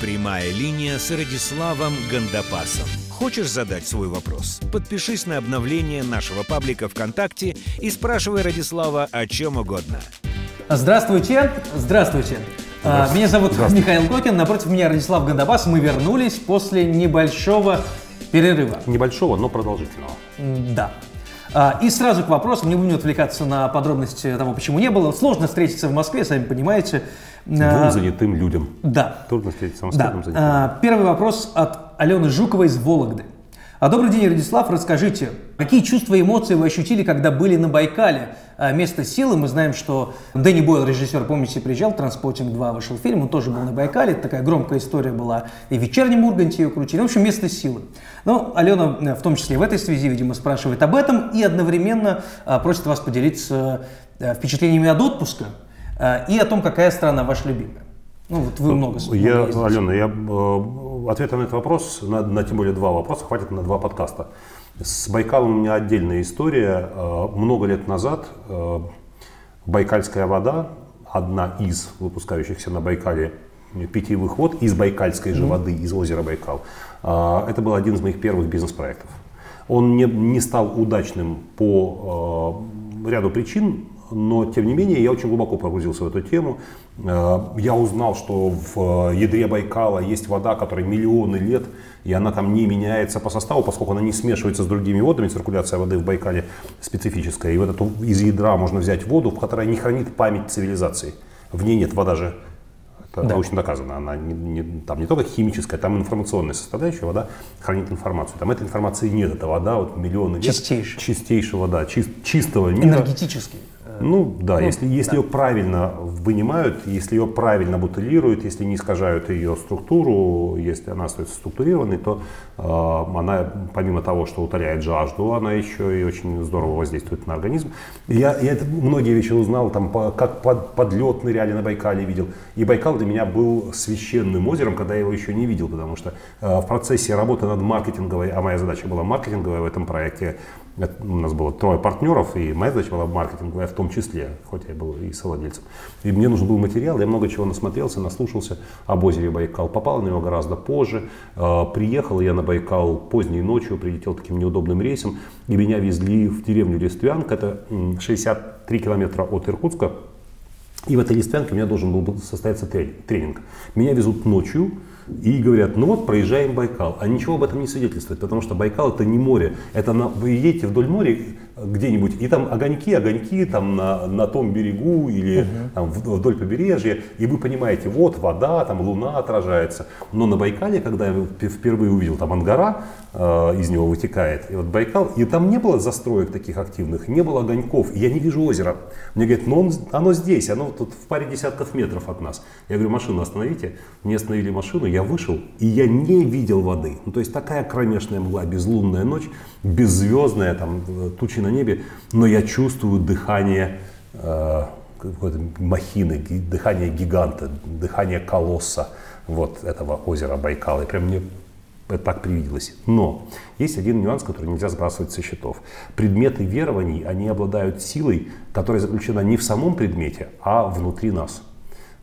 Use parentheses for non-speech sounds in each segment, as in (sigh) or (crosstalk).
Прямая линия с Радиславом Гандапасом. Хочешь задать свой вопрос? Подпишись на обновление нашего паблика ВКонтакте и спрашивай Радислава о чем угодно. Здравствуйте, здравствуйте. А, Меня зовут Михаил Кокин, напротив меня Радислав Гандапас. Мы вернулись после небольшого перерыва. Небольшого, но продолжительного. Да. А, И сразу к вопросу, не будем отвлекаться на подробности того, почему не было. Сложно встретиться в Москве, сами понимаете. А, Двум занятым людям. Да. Трудно встретиться Да. самостоятельным занятым. А, Первый вопрос от Алены Жуковой из Вологды. А, Добрый день, Радислав. Расскажите, какие чувства и эмоции вы ощутили, когда были на Байкале? А, Место силы. Мы знаем, что Дэнни Бойл, режиссер, помните, приезжал, «Транспортинг 2» вышел фильм, он тоже был на Байкале. Такая громкая история была. И в «Вечернем Урганте» ее крутили. В общем, место силы. Но Алена, э, в том числе в этой связи, видимо, спрашивает об этом и одновременно а, просит вас поделиться э, впечатлениями от отпуска и о том, какая страна ваша любимая. Ну, вот вы много Э, Я, ездите. Алена, я, э, ответа на этот вопрос, на, на тем более два вопроса, хватит на два подкаста. С Байкалом у меня отдельная история. Э, Много лет назад э, Байкальская вода, одна из выпускающихся на Байкале питьевых вод из байкальской же воды, из озера Байкал, э, это был один из моих первых бизнес-проектов. Он не, не стал удачным по э, ряду причин, но тем не менее я очень глубоко погрузился в эту тему. Э, Я узнал, что в э, ядре Байкала есть вода, которая миллионы лет, и она там не меняется по составу, поскольку она не смешивается с другими водами. Циркуляция воды в Байкале специфическая. И вот эту из ядра можно взять воду, которая не хранит память цивилизации. В ней нет, вода же это научно доказано. Она не, не- там не только химическая, там информационная составляющая, вода хранит информацию. Там этой информации нет, это вода вот миллионы лет. Чистейшая. Чистейшего, да, чис- чистого мира. Энергетический. Э, Ну да, если, если ее правильно вынимают, если ее правильно бутылируют, если не искажают ее структуру, если она остается структурированной, то э, она, помимо того, что утоляет жажду, она еще и очень здорово воздействует на организм. Я, я это многие вещи узнал, там, по- как под, подлет ныряли на Байкале видел. И Байкал для меня был священным озером, когда я его еще не видел, потому что э, в процессе работы над маркетинговой, а моя задача была маркетинговая в этом проекте, у нас было трое партнеров, и моя задача была маркетинговая в том числе, хоть я был и совладельцем. И мне нужен был материал, я много чего насмотрелся, наслушался об озере Байкал. Попал на него гораздо позже. Э, Приехал я на Байкал поздней ночью, прилетел таким неудобным рейсом, и меня везли в деревню Листвянка, это м, 63 километра от Иркутска. И в этой листвянке у меня должен был бы состояться трени- тренинг. Меня везут ночью и говорят, ну вот проезжаем Байкал. А ничего об этом не свидетельствует, потому что Байкал это не море. Это на, вы едете вдоль моря где-нибудь, и там огоньки, огоньки там на, на том берегу или там, в- вдоль побережья, и вы понимаете, вот вода, там луна отражается. Но на Байкале, когда я вп- впервые увидел, там Ангара э, из него вытекает, и вот Байкал, и там не было застроек таких активных, не было огоньков, и я не вижу озера. Мне говорят, ну он- оно здесь, оно тут в паре десятков метров от нас. Я говорю, машину остановите. Мне остановили машину, я вышел, и я не видел воды. Ну, то есть такая кромешная мгла, безлунная ночь, беззвездная, там, э, тучи на небе, но я чувствую дыхание э, какой-то махины, дыхание гиганта, дыхание колосса вот этого озера Байкала. И прям мне это так привиделось. Но есть один нюанс, который нельзя сбрасывать со счетов. Предметы верований, они обладают силой, которая заключена не в самом предмете, а внутри нас.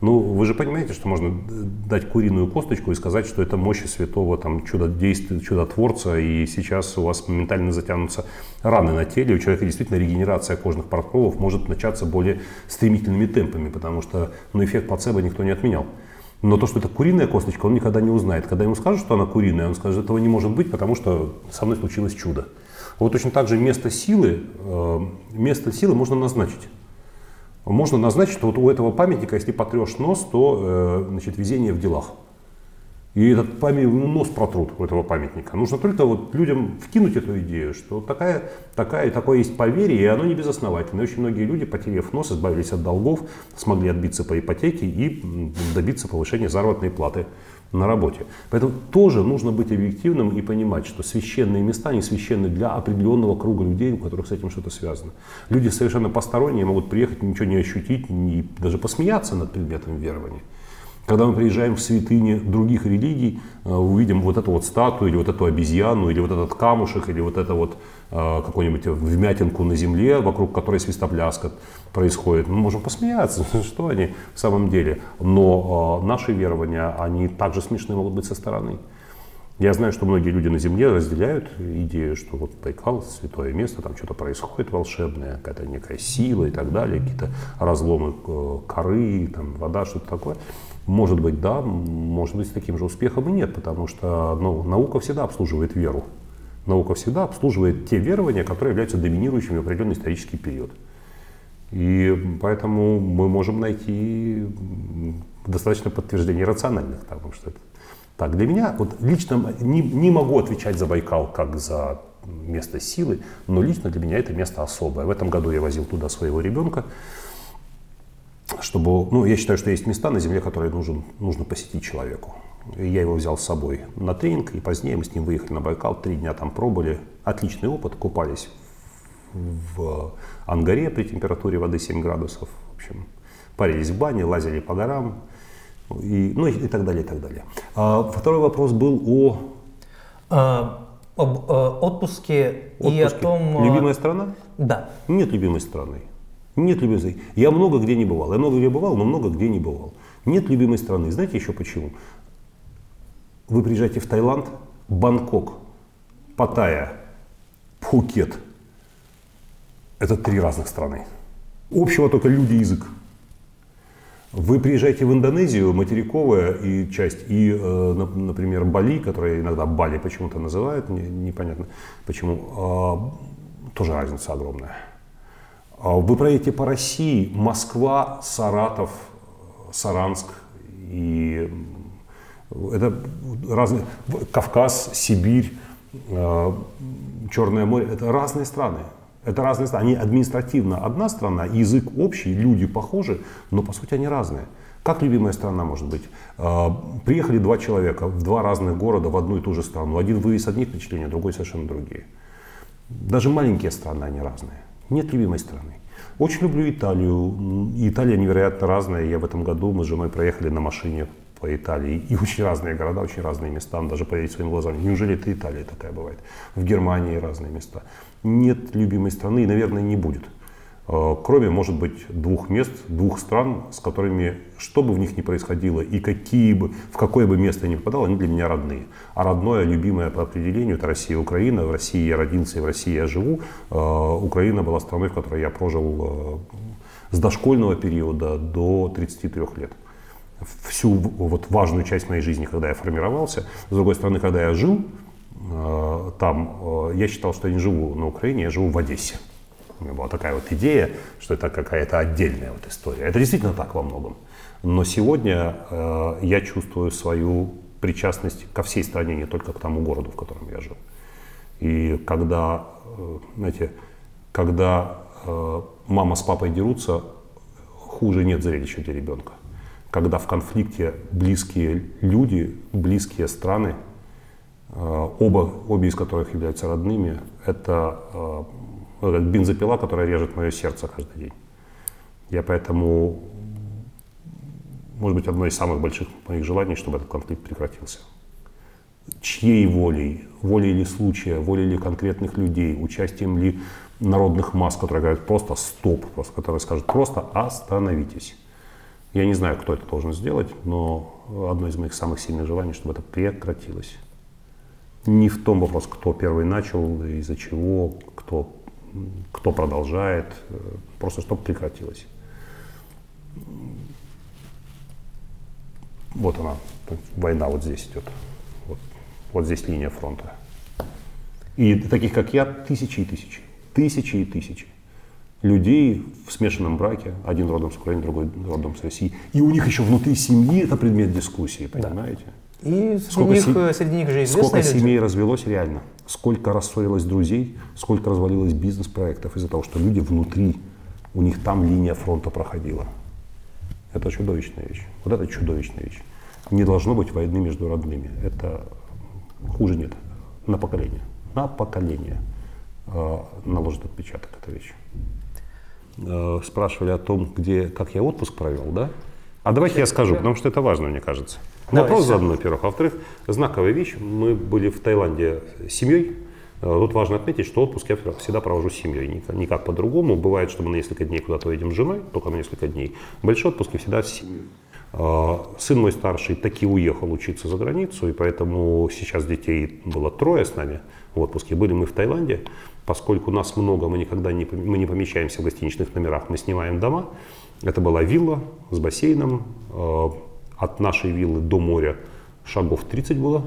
Ну, вы же понимаете, что можно дать куриную косточку и сказать, что это мощи святого там, чудодействия, чудотворца, и сейчас у вас моментально затянутся раны на теле, у человека действительно регенерация кожных покровов может начаться более стремительными темпами, потому что ну, эффект плацебо никто не отменял. Но то, что это куриная косточка, он никогда не узнает. Когда ему скажут, что она куриная, он скажет, этого не может быть, потому что со мной случилось чудо. Вот точно так же место силы, э, место силы можно назначить. Можно назначить, что вот у этого памятника, если потрешь нос, то э, значит, везение в делах. И этот память, ну, нос протрут у этого памятника. Нужно только вот людям вкинуть эту идею, что такая, такая, такое есть поверье, и оно не безосновательное. И очень многие люди, потеряв нос, избавились от долгов, смогли отбиться по ипотеке и добиться повышения заработной платы на работе. Поэтому тоже нужно быть объективным и понимать, что священные места не священны для определенного круга людей, у которых с этим что-то связано. Люди совершенно посторонние могут приехать, ничего не ощутить, не, даже посмеяться над предметом верования. Когда мы приезжаем в святыни других религий, э, увидим вот эту вот статую, или вот эту обезьяну, или вот этот камушек, или вот это вот э, какую-нибудь вмятинку на земле, вокруг которой свистопляска происходит. Мы можем посмеяться, (laughs) что они в самом деле. Но э, наши верования, они также смешные могут быть со стороны. Я знаю, что многие люди на Земле разделяют идею, что вот Байкал – святое место, там что-то происходит волшебное, какая-то некая сила и так далее, какие-то разломы коры, там, вода, что-то такое. Может быть, да, может быть, с таким же успехом и нет, потому что ну, наука всегда обслуживает веру. Наука всегда обслуживает те верования, которые являются доминирующими в определенный исторический период. И поэтому мы можем найти достаточно подтверждений рациональных, потому что это так. Для меня, вот лично не, не могу отвечать за Байкал как за место силы, но лично для меня это место особое. В этом году я возил туда своего ребенка чтобы, ну, я считаю, что есть места на Земле, которые нужен, нужно посетить человеку. И я его взял с собой на тренинг, и позднее мы с ним выехали на Байкал, три дня там пробыли. Отличный опыт, купались в Ангаре при температуре воды 7 градусов. В общем, парились в бане, лазили по горам, и, ну и, и так далее, и так далее. А, второй вопрос был о... А, об а, отпуске, отпуске и о том... А, Любимая страна? Да. Нет любимой страны. Нет любимой страны. Я много где не бывал. Я много где бывал, но много где не бывал. Нет любимой страны. Знаете еще почему? Вы приезжаете в Таиланд, Бангкок, Паттайя, Пхукет. Это три разных страны. Общего только люди язык. Вы приезжаете в Индонезию, материковая и часть, и, э, например, Бали, которая иногда Бали почему-то называют, непонятно почему, а, тоже разница огромная. А вы проедете по России, Москва, Саратов, Саранск и это разные, Кавказ, Сибирь, э, Черное море, это разные страны. Это разные страны. Они административно одна страна, язык общий, люди похожи, но по сути они разные. Как любимая страна может быть? Э, приехали два человека в два разных города в одну и ту же страну. Один вывез одни впечатления, другой совершенно другие. Даже маленькие страны, они разные. Нет любимой страны. Очень люблю Италию. Италия невероятно разная. Я в этом году, мы с женой проехали на машине по Италии. И очень разные города, очень разные места. Надо даже поверить своим глазам. Неужели это Италия такая бывает? В Германии разные места. Нет любимой страны и, наверное, не будет. Э, кроме, может быть, двух мест, двух стран, с которыми, что бы в них ни происходило и какие бы, в какое бы место я ни попадал, они для меня родные. А родное, любимое по определению, это Россия и Украина. В России я родился и в России я живу. Э, Украина была страной, в которой я прожил э, с дошкольного периода до 33 лет. Всю вот важную часть моей жизни, когда я формировался. С другой стороны, когда я жил там, я считал, что я не живу на Украине, я живу в Одессе. У меня была такая вот идея, что это какая-то отдельная вот история. Это действительно так во многом. Но сегодня э, я чувствую свою причастность ко всей стране, не только к тому городу, в котором я жил. И когда, э, знаете, когда э, мама с папой дерутся, хуже нет зрелища для ребенка. Когда в конфликте близкие люди, близкие страны, э, оба, обе из которых являются родными, это э, как бензопила, которая режет мое сердце каждый день. Я поэтому, может быть, одно из самых больших моих желаний, чтобы этот конфликт прекратился. Чьей волей, волей ли случая, волей ли конкретных людей, участием ли народных масс, которые говорят просто стоп, просто, которые скажут просто остановитесь. Я не знаю, кто это должен сделать, но одно из моих самых сильных желаний, чтобы это прекратилось. Не в том вопрос, кто первый начал, из-за чего, кто кто продолжает, э, просто чтобы прекратилось. Вот она, война вот здесь идет. Вот, вот здесь линия фронта. И таких, как я, тысячи и тысячи. Тысячи и тысячи людей в смешанном браке, один родом с Украины, другой родом с России. И у них еще внутри семьи это предмет дискуссии, понимаете? Да. И среди, сколько них, сем... среди них же Сколько люди. семей развелось реально, сколько рассорилось друзей, сколько развалилось бизнес-проектов из-за того, что люди внутри, у них там линия фронта проходила. Это чудовищная вещь. Вот это чудовищная вещь. Не должно быть войны между родными. Это хуже нет. На поколение. На поколение э, наложит отпечаток эта вещь. Э, спрашивали о том, где, как я отпуск провел, да? А давайте я скажу, потому что это важно, мне кажется. Давай, Вопрос задан, во-первых. А во-вторых, знаковая вещь. Мы были в Таиланде с семьей. Э, тут важно отметить, что отпуск я всегда провожу с семьей. Никак по-другому. Бывает, что мы на несколько дней куда-то едем с женой, только на несколько дней. Большой отпуск я всегда с семьей. Э, сын мой старший таки уехал учиться за границу, и поэтому сейчас детей было трое с нами в отпуске. Были мы в Таиланде. Поскольку нас много, мы никогда не, мы не помещаемся в гостиничных номерах, мы снимаем дома. Это была вилла с бассейном. От нашей виллы до моря шагов 30 было.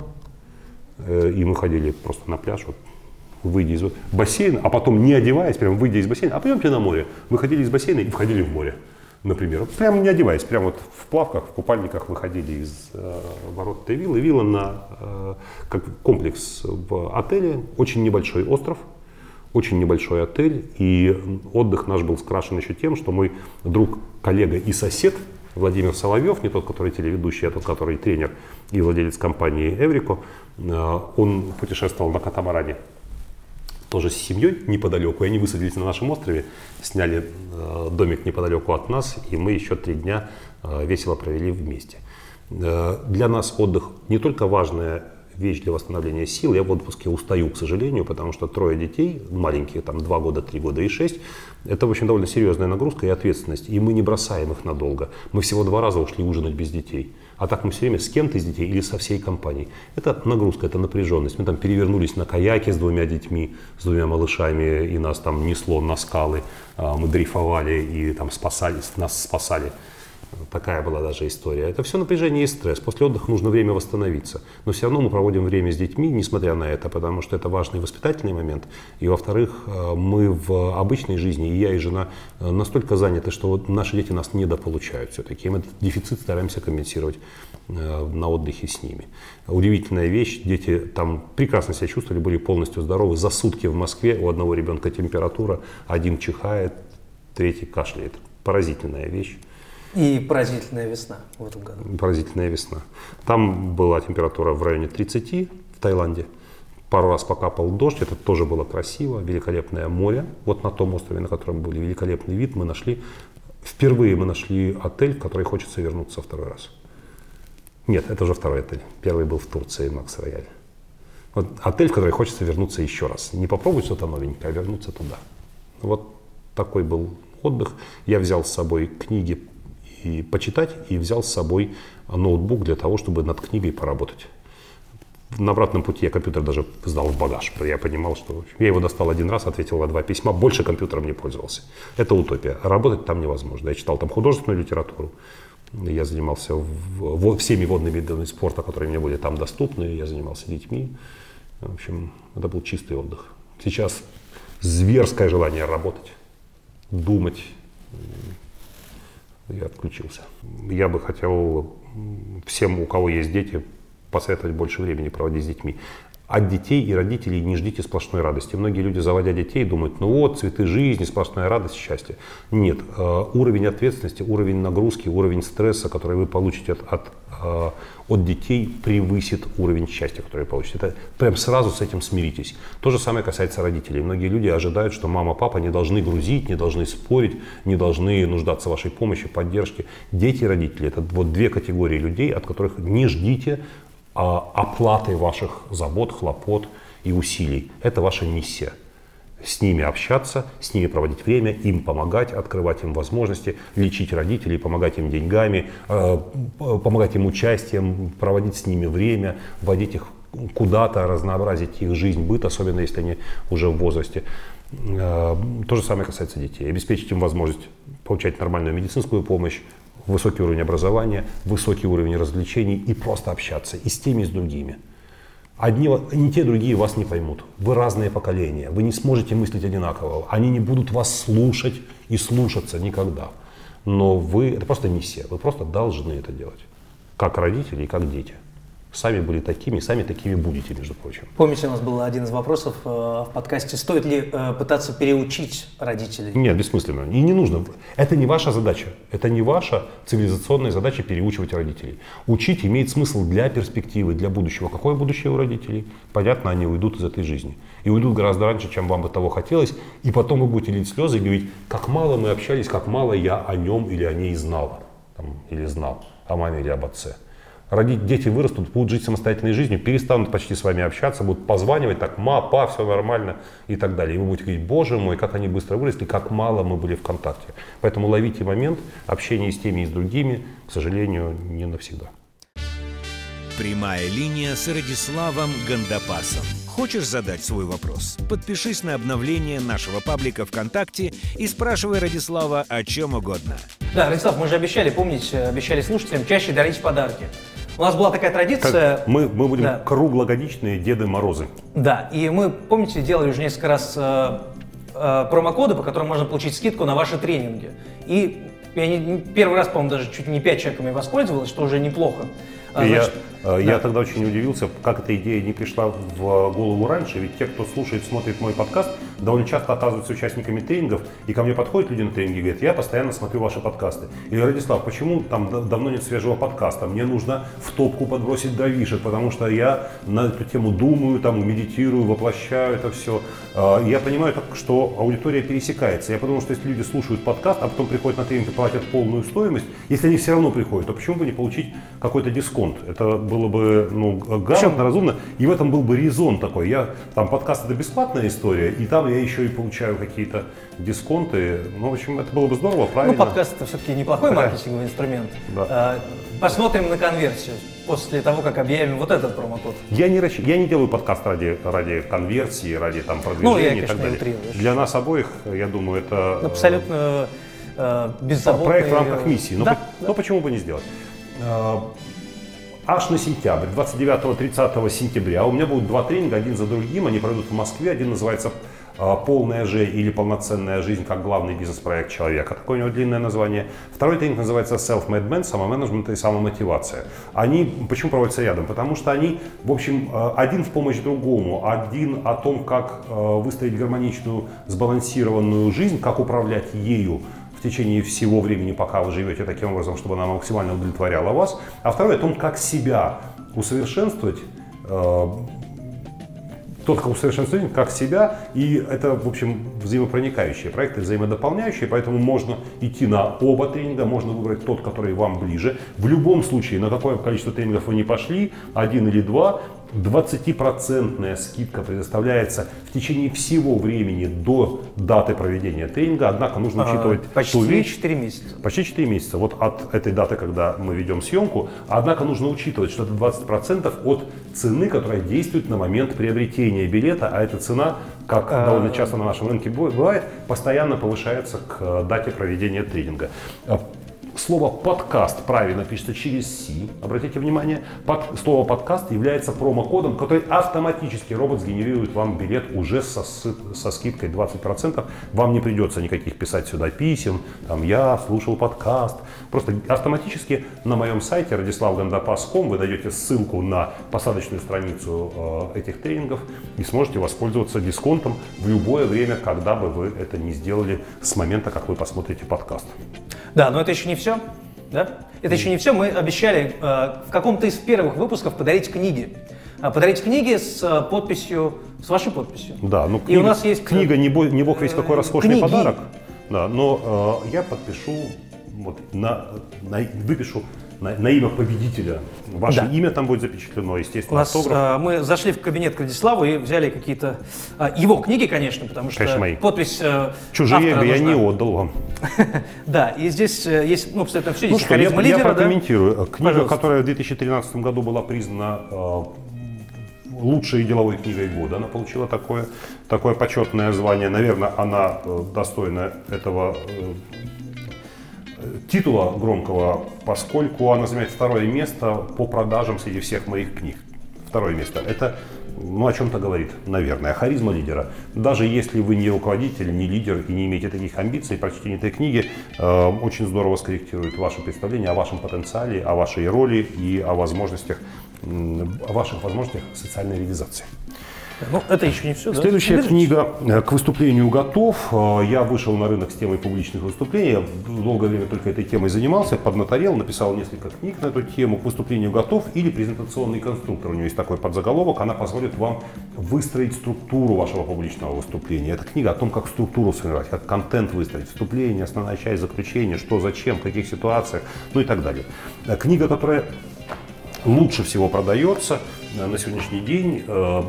Э, и мы ходили просто на пляж, вот, выйдя из бассейна, а потом не одеваясь, прям выйдя из бассейна, а пойдемте на море. Выходили из бассейна и входили в море, например. Прям не одеваясь, прям вот в плавках, в купальниках выходили из э, ворот этой виллы. Вилла на э, как комплекс в отеле, очень небольшой остров, очень небольшой отель, и отдых наш был скрашен еще тем, что мой друг, коллега и сосед Владимир Соловьев, не тот, который телеведущий, а тот, который тренер и владелец компании Эврико, э, он путешествовал на катамаране тоже с семьей неподалеку, и они высадились на нашем острове, сняли э, домик неподалеку от нас, и мы еще три дня э, весело провели вместе. Для нас отдых не только важная вещь для восстановления сил. Я в отпуске устаю, к сожалению, потому что трое детей, маленькие, там 2 года, 3 года и 6, это, в общем, довольно серьезная нагрузка и ответственность. И мы не бросаем их надолго. Мы всего два раза ушли ужинать без детей. А так мы все время с кем-то из детей или со всей компанией. Это нагрузка, это напряженность. Мы там перевернулись на каяке с двумя детьми, с двумя малышами, и нас там несло на скалы. А, мы дрейфовали и там спасались, нас спасали Такая была даже история. Это все напряжение и стресс. После отдыха нужно время восстановиться. Но все равно мы проводим время с детьми, несмотря на это, потому что это важный воспитательный момент. И во-вторых, э, мы в обычной жизни, и я, и жена, э, настолько заняты, что наши дети нас недополучают все-таки. И мы этот дефицит стараемся компенсировать э, на отдыхе с ними. Удивительная вещь. Дети там прекрасно себя чувствовали, были полностью здоровы. За сутки в Москве у одного ребенка температура, один чихает, третий кашляет. Поразительная вещь. И поразительная весна в этом году. Поразительная весна. Там была температура в районе 30 в Таиланде. Пару раз покапал дождь, это тоже было красиво, великолепное море. Вот на том острове, на котором был великолепный вид, мы нашли, впервые мы нашли отель, в который хочется вернуться второй раз. Нет, это уже второй отель. Первый был в Турции, Макс Рояль. Вот отель, в который хочется вернуться еще раз. Не попробовать что-то новенькое, а вернуться туда. Вот такой был отдых. Я взял с собой книги и почитать, и взял с собой ноутбук для того, чтобы над книгой поработать. На обратном пути я компьютер даже сдал в багаж. Я понимал, что я его достал один раз, ответил на два письма, больше компьютером не пользовался. Это утопия. Работать там невозможно. Я читал там художественную литературу, я занимался всеми водными видами спорта, которые мне были там доступны. Я занимался детьми. В общем, это был чистый отдых. Сейчас зверское желание работать, думать, я отключился. Я бы хотел всем, у кого есть дети, посоветовать больше времени проводить с детьми. От детей и родителей не ждите сплошной радости. Многие люди, заводя детей, думают, ну вот, цветы жизни, сплошная радость, счастье. Нет, э, уровень ответственности, уровень нагрузки, уровень стресса, который вы получите от, от Э, от детей превысит уровень счастья, который вы получите. Это прям сразу с этим смиритесь. То же самое касается родителей. Многие люди ожидают, что мама, папа не должны грузить, не должны спорить, не должны нуждаться в вашей помощи, поддержке. Дети и родители – это вот две категории людей, от которых не ждите а, оплаты ваших забот, хлопот и усилий. Это ваша миссия – с ними общаться, с ними проводить время, им помогать, открывать им возможности, лечить родителей, помогать им деньгами, э, помогать им участием, проводить с ними время, вводить их куда-то, разнообразить их жизнь, быт, особенно если они уже в возрасте. Э, то же самое касается детей. Обеспечить им возможность получать нормальную медицинскую помощь, высокий уровень образования, высокий уровень развлечений и просто общаться и с теми, и с другими. Одни, не те, другие вас не поймут. Вы разные поколения, вы не сможете мыслить одинаково. Они не будут вас слушать и слушаться никогда. Но вы, это просто миссия, вы просто должны это делать. Как родители и как дети. Сами были такими, сами такими будете, между прочим. Помните, у нас был один из вопросов э, в подкасте, стоит ли э, пытаться переучить родителей? Нет, бессмысленно. И не нужно. Это не ваша задача. Это не ваша цивилизационная задача переучивать родителей. Учить имеет смысл для перспективы, для будущего. Какое будущее у родителей? Понятно, они уйдут из этой жизни. И уйдут гораздо раньше, чем вам бы того хотелось. И потом вы будете лить слезы и говорить, как мало мы общались, как мало я о нем или о ней знала. там, или знал о маме или об отце. Родить, дети вырастут, будут жить самостоятельной жизнью, перестанут почти с вами общаться, будут позванивать так, ма, па, все нормально и так далее. И вы будете говорить, боже мой, как они быстро выросли, как мало мы были в контакте. Поэтому ловите момент общения с теми и с другими, к сожалению, не навсегда. Прямая линия с Радиславом Гандапасом. Хочешь задать свой вопрос? Подпишись на обновление нашего паблика ВКонтакте и спрашивай Радислава о чем угодно. Да, Радислав, мы же обещали, помните, обещали слушателям чаще дарить подарки. У нас была такая традиция. Как мы, мы будем Да. круглогодичные Деды Морозы. Да, и мы, помните, делали уже несколько раз э, э, промокоды, по которым можно получить скидку на ваши тренинги. И я не- первый раз, по-моему, даже чуть не 5 человек ими воспользовалась, что уже неплохо. А, значит, я, э, я да. тогда очень удивился, как эта идея не пришла в голову раньше, ведь те, кто слушает, смотрит мой подкаст, довольно часто оказываются участниками тренингов, и ко мне подходят люди на тренинге и говорят, я постоянно смотрю ваши подкасты. И говорю, Радислав, почему там давно нет свежего подкаста? Мне нужно в топку подбросить дровишек, потому что я на эту тему думаю, там, медитирую, воплощаю это все. И я понимаю, что аудитория пересекается. Я подумал, что если люди слушают подкаст, а потом приходят на тренинг и платят полную стоимость, если они все равно приходят, то почему бы не получить какой-то дисконт? Это было бы ну, грамотно, разумно, и в этом был бы резон такой. Я, там подкаст это бесплатная история, и там я еще и получаю какие-то дисконты. Ну, в общем, это было бы здорово, Ну, правильно. подкаст это все-таки неплохой (laughs) Да. маркетинговый инструмент. Да. Э, Посмотрим на конверсию после того, как объявим вот этот промокод. Я не, расщ- я не делаю подкаст ради, ради конверсии, ради там, продвижения Ну, я, и так конечно, далее. утрирую. Для нас обоих, я думаю, это э, Абсолютно э, беззаботный... проект в рамках миссии. Но, Да, по- но почему бы не сделать? Э, Аж на сентябрь, 29-30 сентября у меня будут два тренинга, один за другим. Они пройдут в Москве. Один называется «Полная же» или «Полноценная жизнь как главный бизнес-проект человека». Такое у него длинное название. Второй тренинг называется «Self-Made Man», «Самоменеджмент и самомотивация». Они почему проводятся рядом? Потому что они, в общем, э, один в помощь другому. Один о том, как э, выстроить гармоничную, сбалансированную жизнь, как управлять ею, в течение всего времени, пока вы живете таким образом, чтобы она максимально удовлетворяла вас. А второе о том, как себя усовершенствовать, тот, как усовершенствовать, как себя, и это, в общем, взаимопроникающие проекты, взаимодополняющие, поэтому можно идти на оба тренинга, можно выбрать тот, который вам ближе. В любом случае, на какое количество тренингов вы не пошли, один или два, 20% скидка предоставляется в течение всего времени до даты проведения тренинга, однако нужно А, учитывать Почти ту вещь, 4 месяца. Почти 4 месяца, вот от этой даты, когда мы ведем съемку. Однако нужно учитывать, что это 20% от цены, которая действует на момент приобретения билета, а эта цена, как довольно часто на нашем рынке бывает, постоянно повышается к дате проведения тренинга. Слово подкаст правильно пишется через «си». Обратите внимание, под- слово подкаст является промокодом, который автоматически робот сгенерирует вам билет уже со, со скидкой 20%. Вам не придется никаких писать сюда писем, там я слушал подкаст. Просто автоматически на моем сайте radislavgandapас.com вы даете ссылку на посадочную страницу э, этих тренингов и сможете воспользоваться дисконтом в любое время, когда бы вы это не сделали с момента, как вы посмотрите подкаст. Да, но это еще не все. Да? Это еще не все. Мы обещали э, в каком-то из первых выпусков подарить книги. А, Подарить книги с э, подписью, с вашей подписью. Да, ну И книга, у нас есть книга не, бо- не бог весь какой э, роскошный книги. подарок. Да, но э, я подпишу, вот, на, на- выпишу на, на имя победителя. Ваше Да. имя там будет запечатлено, У естественно, нас, автограф. э, мы зашли в кабинет к Владиславу и взяли какие-то э, его книги, конечно, потому что Конечно, мои. подпись э, Чужие автора я нужна. не отдал вам. (laughs) Да, и здесь э, есть ну, абсолютно все. Ну что, я, харизма я лидера, да? прокомментирую. Книга, Пожалуйста. которая в 2013 году была признана э, лучшей деловой книгой года, она получила такое, такое почетное звание. Наверное, она достойна этого титула громкого, поскольку она занимает второе место по продажам среди всех моих книг. Второе место. Это ну, о чем-то говорит, наверное, харизма лидера. Даже если вы не руководитель, не лидер и не имеете таких амбиций, прочтение этой книги э, очень здорово скорректирует ваше представление о вашем потенциале, о вашей роли и о возможностях, о ваших возможностях социальной реализации. Ну, это еще не все, да? Следующая Держите. книга э, «К выступлению готов». Э, Я вышел на рынок с темой публичных выступлений. Я долгое время только этой темой занимался, поднаторел, написал несколько книг на эту тему. «К выступлению готов» или «Презентационный конструктор». У нее есть такой подзаголовок. Она позволит вам выстроить структуру вашего публичного выступления. Это книга о том, как структуру сформировать, как контент выстроить. Вступление, основная часть, заключение, что, зачем, в каких ситуациях, ну и так далее. Э, Книга, которая лучше всего продается на сегодняшний день э,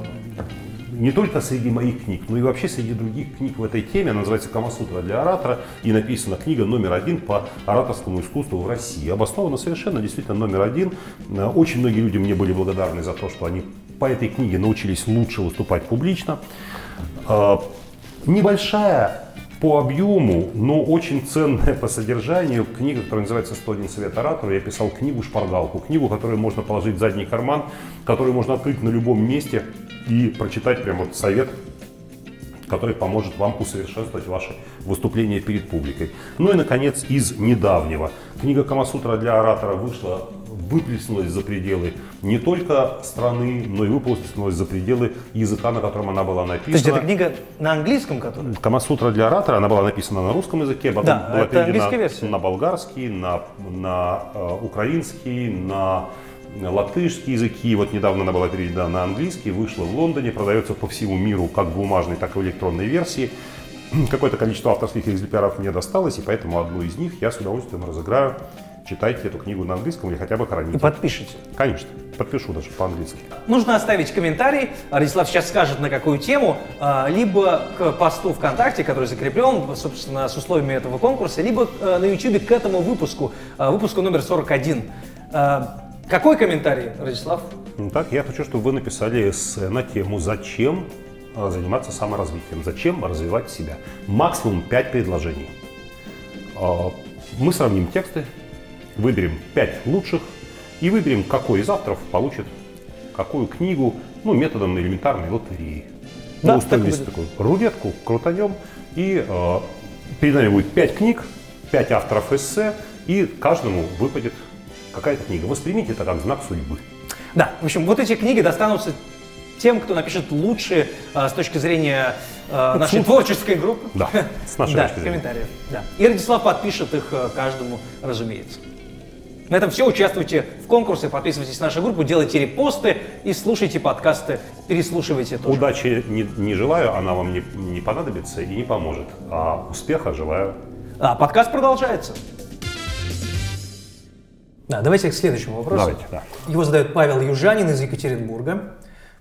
не только среди моих книг, но и вообще среди других книг в этой теме. Она называется «Камасутра для оратора» и написана книга номер один по ораторскому искусству в России. Обоснована совершенно действительно номер один. Э, Очень многие люди мне были благодарны за то, что они по этой книге научились лучше выступать публично. Э, Небольшая по объему, но очень ценная по содержанию книга, которая называется «101 совет оратору». Я писал книгу-шпаргалку, книгу, которую можно положить в задний карман, которую можно открыть на любом месте и прочитать прямо вот совет, который поможет вам усовершенствовать ваше выступление перед публикой. Ну и, наконец, из недавнего. Книга «Камасутра для оратора» вышла выплеснулась за пределы не только страны, но и выплеснулась за пределы языка, на котором она была написана. То есть это книга на английском, которая? Камасутра для оратора, она была написана на русском языке, потом Да, была переведена на болгарский, на, на э, украинский, на латышский языки. Вот недавно она была переведена на английский, вышла в Лондоне, продается по всему миру как в бумажной, так и в электронной версии. Какое-то количество авторских экземпляров мне досталось, и поэтому одну из них я с удовольствием разыграю. Читайте эту книгу на английском или хотя бы И храните. подпишите. Конечно, подпишу даже по-английски. Нужно оставить комментарий, Радислав сейчас скажет на какую тему, а, либо к посту ВКонтакте, который закреплен, собственно, с условиями этого конкурса, либо э, на YouTube к этому выпуску, а, выпуску номер 41. А, Какой комментарий, Радислав? Ну так, я хочу, чтобы вы написали эссе на тему «Зачем заниматься саморазвитием? Зачем развивать себя?» Максимум 5 предложений. Мы сравним тексты, выберем 5 лучших и выберем, какой из авторов получит какую книгу, ну, методом элементарной лотереи. Да, Мы устроим так и здесь будет. такую рулетку, крутанем, и э, перед нами будет 5 книг, 5 авторов эссе, и каждому выпадет какая-то книга. Воспримите это как знак судьбы. Да, в общем, вот эти книги достанутся тем, кто напишет лучше а, с точки зрения а, нашей творческой группы. Да, с нашей (laughs) да, точки зрения. комментариев. Да. И Радислав подпишет их э, каждому, разумеется. На этом все. Участвуйте в конкурсе, подписывайтесь на нашу группу, делайте репосты и слушайте подкасты, переслушивайте тоже. Удачи не, не желаю, она вам не, не понадобится и не поможет. А успеха желаю. А, подкаст продолжается. Да, давайте к следующему вопросу. Давайте, да. Его задает Павел Южанин из Екатеринбурга.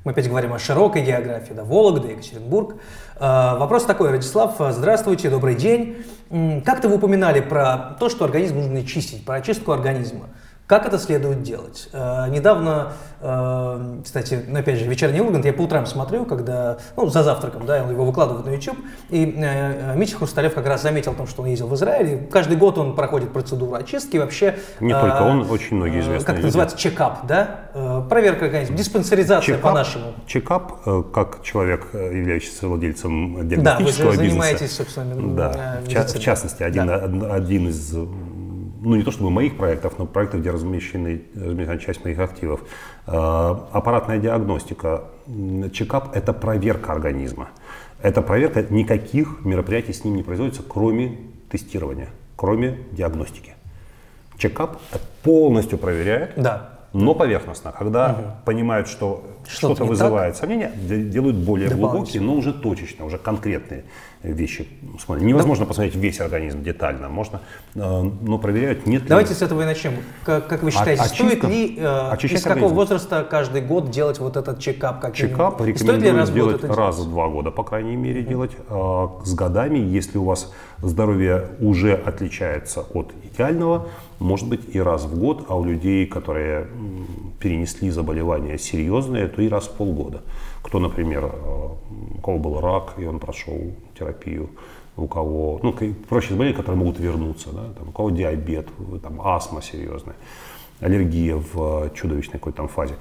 Мы опять говорим о широкой географии, да, Вологда, Екатеринбург. Э, вопрос такой, Радислав, здравствуйте, добрый день. Как-то вы упоминали про то, что организм нужно чистить, про очистку организма. Как это следует делать? Э, недавно, э, кстати, ну, опять же, вечерний Ургант я по утрам смотрю, когда, ну, за завтраком, да, он его выкладывает на YouTube, и э, Митя Хрусталев как раз заметил о том, что он ездил в Израиль, и каждый год он проходит процедуру очистки, вообще... Не э, только он, очень многие э, известные Как это называется? Чекап, да? Э, Проверка организма, диспансеризация Чекап- по-нашему. Чекап, э, как человек, э, являющийся владельцем Да, вы диагностического же бизнеса. занимаетесь, собственно, Да, э, в, в частности, один, Да. од- один из, ну не то чтобы моих проектов, но проектов, где размещены, размещена часть моих активов. Э, Аппаратная диагностика, чекап – это проверка организма. Это проверка, никаких мероприятий с ним не производится, кроме тестирования, кроме диагностики. Чекап полностью проверяет, Да. но поверхностно. Когда понимают, что Что-то не вызывает сомнения, де- делают более глубокие, но уже точечно, уже конкретные вещи. смотрят. Невозможно посмотреть весь организм детально, можно, э, но проверяют, нет ли... Давайте с этого и начнем. Как, как вы считаете, очистка- стоит ли э, из какого организм. возраста каждый год делать вот этот чекап? Как Чекап? И стоит ли рекомендую раз делать раз в два года, по крайней мере, делать. А, С годами, если у вас здоровье уже отличается от идеального, может быть и раз в год, а у людей, которые перенесли заболевания серьезные, то и раз в полгода. Кто, например, э, у кого был рак, и он прошел терапию, у кого, ну, проще заболевания, которые могут вернуться, да, там, у кого диабет, там, астма серьезная, аллергия в э, чудовищной какой-то там фазе.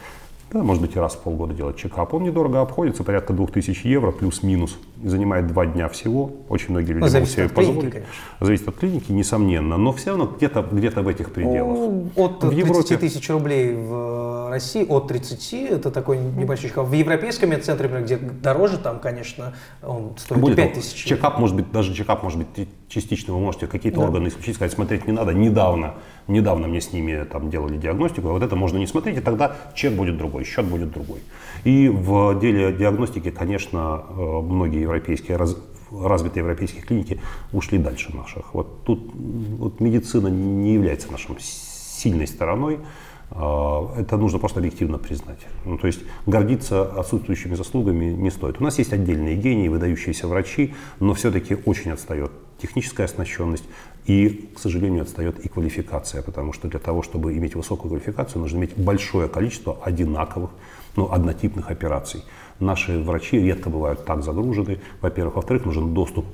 Да, может быть, и раз в полгода делать чекап. Он недорого обходится, порядка 2000 евро плюс-минус. Занимает два дня всего. Очень многие люди могут зависит себе от клиники, позволить. конечно. Зависит от клиники, несомненно. Но все равно где-то где в этих пределах. Ну, От В 30 Европе- тысяч рублей в России от 30, это такой небольшой чекап. В европейском медцентре, где дороже, там, конечно, он стоит Более 5 тысяч. Чекап может быть, даже чекап может быть частично, вы можете какие-то да. органы исключить, сказать, смотреть не надо. Недавно, недавно мне с ними там делали диагностику, а вот это можно не смотреть, и тогда чек будет другой, счет будет другой. И в деле диагностики, конечно, э, многие европейские раз, развитые европейские клиники ушли дальше наших. Вот тут вот медицина не является нашим сильной стороной. А, это нужно просто объективно признать. Ну, то есть гордиться отсутствующими заслугами не стоит. У нас есть отдельные гении, выдающиеся врачи, но все-таки очень отстает техническая оснащенность и, к сожалению, отстает и квалификация, потому что для того, чтобы иметь высокую квалификацию, нужно иметь большое количество одинаковых, ну, однотипных операций. Наши врачи редко бывают так загружены, во-первых. Во-вторых, нужен доступ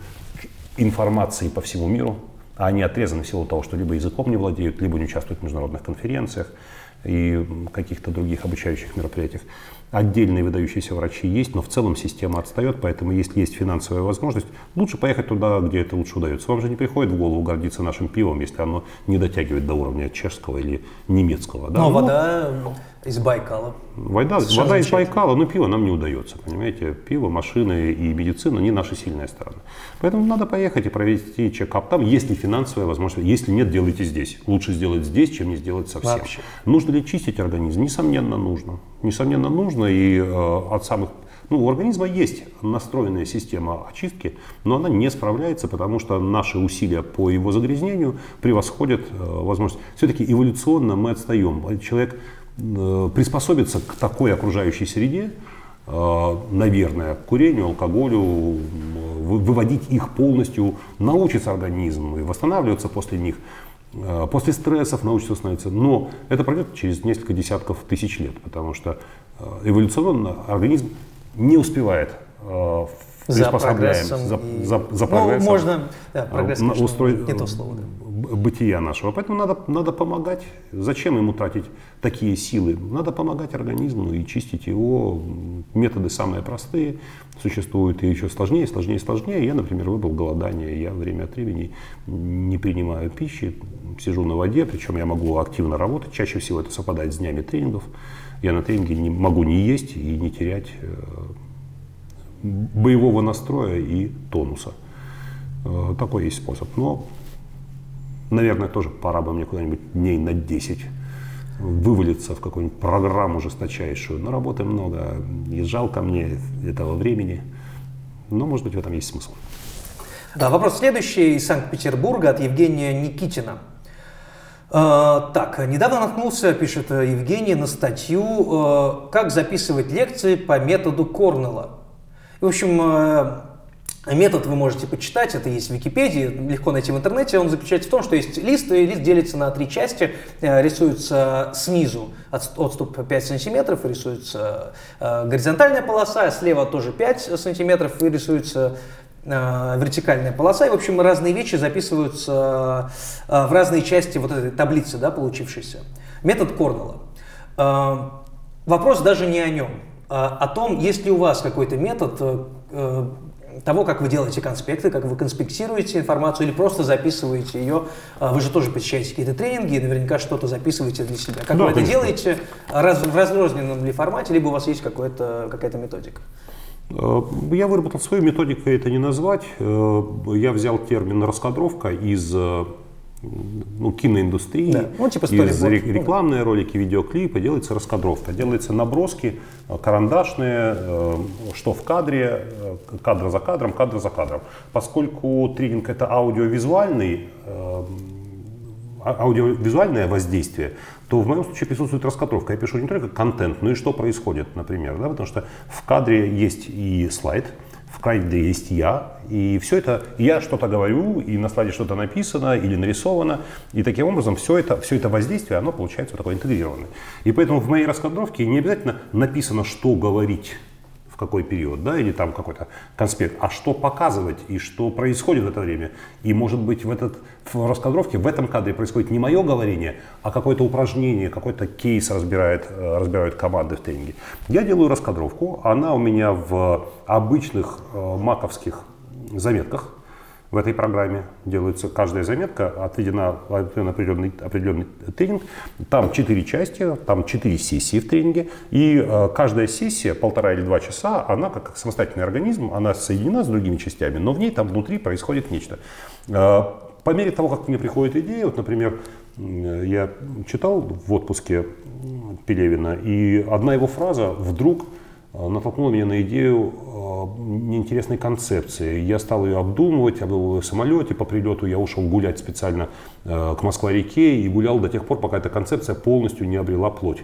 к информации по всему миру, а они отрезаны в силу того, что либо языком не владеют, либо не участвуют в международных конференциях и каких-то других обучающих мероприятиях. Отдельные выдающиеся врачи есть, но в целом система отстает, поэтому если есть финансовая возможность, лучше поехать туда, где это лучше удается. Вам же не приходит в голову гордиться нашим пивом, если оно не дотягивает до уровня чешского или немецкого. Да? Но ну, вода из Байкала. Вода, вода из Байкала, но пиво нам не удается, понимаете. Пиво, машины и медицина не наша сильная сторона. Поэтому надо поехать и провести чекап там, если финансовая возможность. Если нет, делайте здесь. Лучше сделать здесь, чем не сделать совсем. Вообще. Нужно ли чистить организм? Несомненно, нужно. Несомненно, нужно. И э, от самых ну, у организма есть настроенная система очистки, но она не справляется, потому что наши усилия по его загрязнению превосходят э, возможность. Все-таки эволюционно мы отстаем. Человек Э, приспособиться к такой окружающей среде, наверное, к курению, алкоголю, выводить их полностью, научится организм и восстанавливаться после них, после стрессов научится становиться. Но это пройдет через несколько десятков тысяч лет, потому что эволюционно организм не успевает за прогрессом. За, и... за, за прогрессом. Ну, можно, да, прогресс, конечно, устро... не то слово. Да бытия нашего. Поэтому надо, надо помогать. Зачем ему тратить такие силы? Надо помогать организму и чистить его. Методы самые простые существуют и еще сложнее, сложнее, сложнее. Я, например, выбрал голодание. Я время от времени не принимаю пищи, сижу на воде, причем я могу активно работать. Чаще всего это совпадает с днями тренингов. Я на тренинге не, могу не есть и не терять э, боевого настроя и тонуса. Э, такой есть способ. Но наверное, тоже пора бы мне куда-нибудь дней на 10 вывалиться в какую-нибудь программу жесточайшую. Но работы много, и жалко мне этого времени. Но, может быть, в этом есть смысл. Да, вопрос следующий из Санкт-Петербурга от Евгения Никитина. Э, так, недавно наткнулся, пишет Евгений, на статью э, «Как записывать лекции по методу Корнелла». В общем, э, Метод вы можете почитать, это есть в Википедии, легко найти в интернете. Он заключается в том, что есть лист, и лист делится на три части. Э, рисуется снизу отступ 5 сантиметров, рисуется э, горизонтальная полоса, а слева тоже 5 сантиметров, и рисуется э, вертикальная полоса. И, в общем, разные вещи записываются в разные части вот этой таблицы, да, получившейся. Метод Корнелла. Вопрос даже не о нем, а о том, есть ли у вас какой-то метод того, как вы делаете конспекты, как вы конспектируете информацию или просто записываете ее. А, вы же тоже посещаете какие-то тренинги и наверняка что-то записываете для себя. Как да, вы это делаете? Раз, в разрозненном ли формате, либо у вас есть какая-то методика? Э, я выработал свою методику, это не назвать. Э, я взял термин раскадровка из э, ну, киноиндустрии, да. ну, типа из рекламные ролики, видеоклипы, делается раскадровка, делаются наброски э, карандашные, э, что в кадре, э, кадр за кадром, кадр за кадром. Поскольку тренинг это аудиовизуальный, а, аудиовизуальное воздействие, то в моем случае присутствует раскадровка. Я пишу не только контент, но и что происходит, например. Да, потому что в кадре есть и слайд, в кадре есть я, и все это, я что-то говорю, и на слайде что-то написано или нарисовано, и таким образом все это, все это воздействие, оно получается вот такое интегрированное. И поэтому в моей раскадровке не обязательно написано, что говорить какой период, да, или там какой-то конспект, а что показывать и что происходит в это время. И может быть в, этот, в раскадровке, в этом кадре происходит не мое говорение, а какое-то упражнение, какой-то кейс разбирает, э, разбирают команды в тренинге. Я делаю раскадровку, она у меня в обычных э, маковских заметках, В этой программе делается каждая заметка, отведена определенный, определенный тренинг. Там четыре части, там четыре сессии в тренинге. И э, каждая сессия, полтора или два часа, она как самостоятельный организм, она соединена с другими частями, но в ней там внутри происходит нечто. Э, по мере того, как мне приходит идея, вот, например, я читал в отпуске Пелевина, и одна его фраза вдруг э, натолкнула меня на идею э, неинтересной концепции. Я стал ее обдумывать, я был в самолете, по прилету я ушел гулять специально э, к Москва-реке и гулял до тех пор, пока эта концепция полностью не обрела плоть.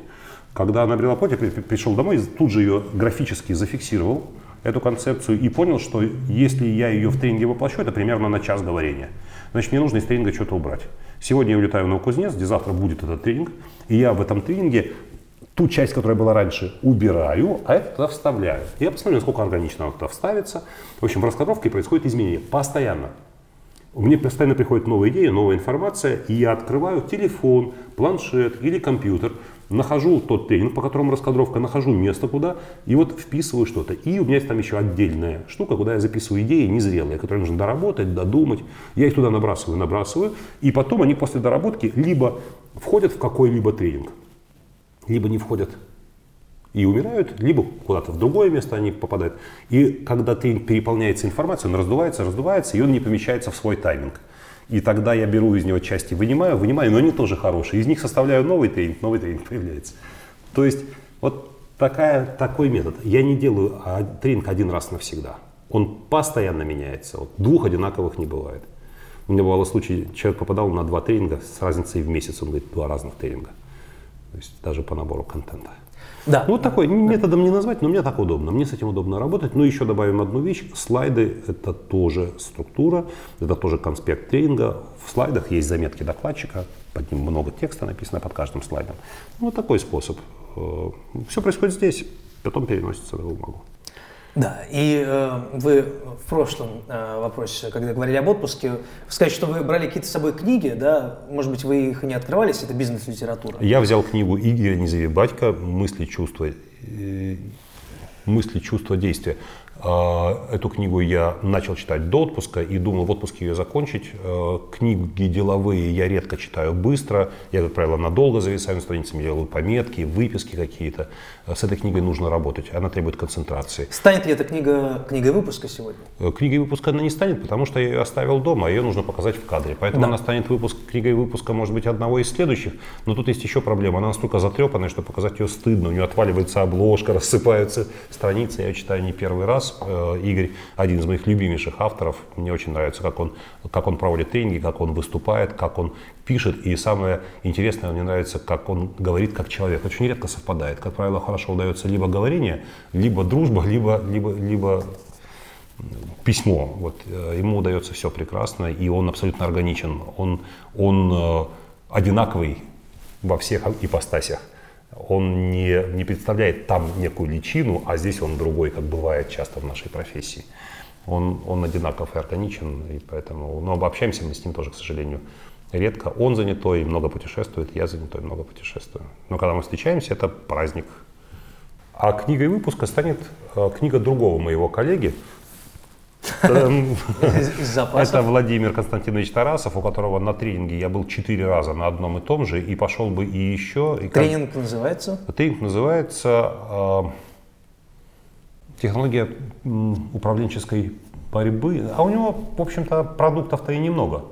Когда она обрела плоть, я пришел домой, тут же ее графически зафиксировал, эту концепцию, и понял, что если я ее в тренинге воплощу, это примерно на час говорения. Значит, мне нужно из тренинга что-то убрать. Сегодня я улетаю в Новокузнец, где завтра будет этот тренинг, и я в этом тренинге ту часть, которая была раньше, убираю, а это туда вставляю. Я посмотрю, насколько органично она туда вставится. В общем, в раскадровке происходит изменение постоянно. Мне постоянно приходит новая идея, новая информация, и я открываю телефон, планшет или компьютер, нахожу тот тренинг, по которому раскадровка, нахожу место куда, и вот вписываю что-то. И у меня есть там еще отдельная штука, куда я записываю идеи незрелые, которые нужно доработать, додумать. Я их туда набрасываю, набрасываю, и потом они после доработки либо входят в какой-либо тренинг, либо не входят и умирают, либо куда-то в другое место они попадают. И когда тренинг переполняется информацией, он раздувается, раздувается, и он не помещается в свой тайминг. И тогда я беру из него части, вынимаю, вынимаю, но они тоже хорошие. Из них составляю новый тренинг, новый тренинг появляется. То есть вот такая, такой метод. Я не делаю тренинг один раз навсегда. Он постоянно меняется. Вот двух одинаковых не бывает. У меня бывало случай, человек попадал на два тренинга с разницей в месяц, он говорит, два разных тренинга. То есть даже по набору контента. Да. Ну, вот такой, методом не назвать, но мне так удобно. Мне с этим удобно работать. Ну, еще добавим одну вещь. Слайды – это тоже структура, это тоже конспект тренинга. В слайдах есть заметки докладчика, под ним много текста написано под каждым слайдом. Ну, вот такой способ. Э, Все происходит здесь, потом переносится на бумагу. Да, и э, вы в прошлом э, вопросе, когда говорили об отпуске, сказать, что вы брали какие-то с собой книги, да, может быть, вы их не открывались, это бизнес-литература. Я взял книгу Игоря Незавибатько «Мысли, чувства, э, мысли, чувства, действия». А, эту книгу я начал читать до отпуска и думал в отпуске ее закончить. Э, книги деловые я редко читаю быстро. Я, как правило, надолго зависаю на страницами, делаю пометки, выписки какие-то. С этой книгой нужно работать, она требует концентрации. Станет ли эта книга книгой выпуска сегодня? Э, книгой выпуска она не станет, потому что я ее оставил дома, ее нужно показать в кадре. Поэтому да. она станет выпуск, книгой выпуска, может быть, одного из следующих. Но тут есть еще проблема. Она настолько затрепанная, что показать ее стыдно. У нее отваливается обложка, (laughs) рассыпаются страницы. Я читаю не первый раз раз. Э, Игорь один из моих любимейших авторов. Мне очень нравится, как он, как он проводит тренинги, как он выступает, как он пишет. И самое интересное, мне нравится, как он говорит как человек. Очень редко совпадает. Как правило, хорошо удается либо говорение, либо дружба, либо, либо, либо письмо. Вот, э, ему удается все прекрасно, и он абсолютно органичен. Он, он э, одинаковый во всех ипостасях он не, не представляет там некую личину, а здесь он другой, как бывает часто в нашей профессии. Он, он одинаков и органичен, и поэтому, но обобщаемся мы с ним тоже, к сожалению, редко. Он занятой, много путешествует, я занятой, много путешествую. Но когда мы встречаемся, это праздник. А книгой выпуска станет э, книга другого моего коллеги, Эм, это Владимир Константинович Тарасов, у которого на тренинге я был четыре раза на одном и том же, и пошел бы и еще. Тренинг называется? Тренинг называется э, «Технология управленческой борьбы». А у него, в общем-то, продуктов-то и немного.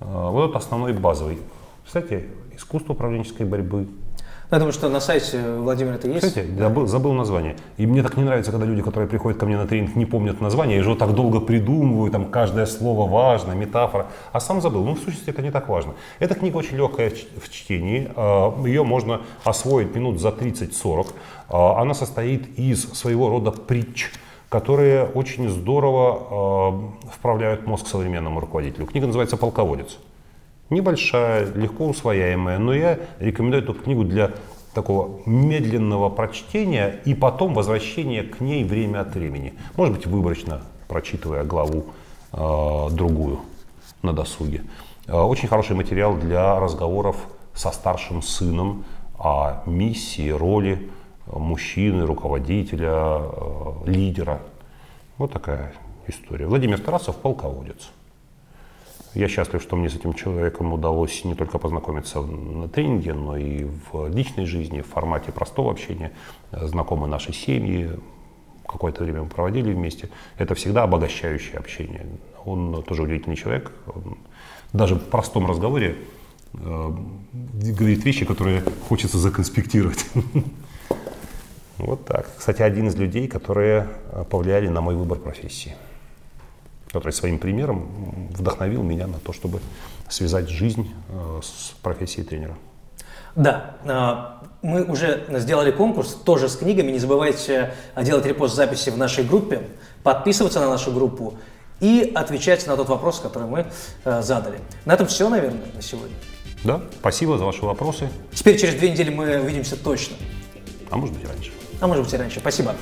Э, вот это основной базовый. Кстати, искусство управленческой борьбы, я думаю, что на сайте Владимира это есть. Кстати, забыл, забыл название. И мне так не нравится, когда люди, которые приходят ко мне на тренинг, не помнят название, и же так долго придумывают, там каждое слово важно, метафора, а сам забыл. Ну, в сущности, это не так важно. Эта книга очень легкая в чтении, а, ее можно освоить минут за 30-40. А, она состоит из своего рода притч, которые очень здорово а, вправляют мозг современному руководителю. Книга называется «Полководец». Небольшая, легко усвояемая, но я рекомендую эту книгу для такого медленного прочтения и потом возвращения к ней время от времени. Может быть, выборочно прочитывая главу э, другую на досуге. Э, очень хороший материал для разговоров со старшим сыном о миссии, роли мужчины, руководителя, э, лидера. Вот такая история. Владимир Тарасов – полководец. Я счастлив, что мне с этим человеком удалось не только познакомиться на тренинге, но и в личной жизни, в формате простого общения. Знакомы наши семьи, какое-то время мы проводили вместе. Это всегда обогащающее общение. Он тоже удивительный человек. Он даже в простом разговоре э, говорит вещи, которые хочется законспектировать. (laughs) Вот так. Кстати, один из людей, которые повлияли на мой выбор профессии который своим примером вдохновил меня на то, чтобы связать жизнь э, с профессией тренера. Да, э, мы уже сделали конкурс тоже с книгами. Не забывайте делать репост записи в нашей группе, подписываться на нашу группу и отвечать на тот вопрос, который мы э, задали. На этом все, наверное, на сегодня. Да, спасибо за ваши вопросы. Теперь через две недели мы увидимся точно. А может быть раньше. А может быть и раньше. Спасибо.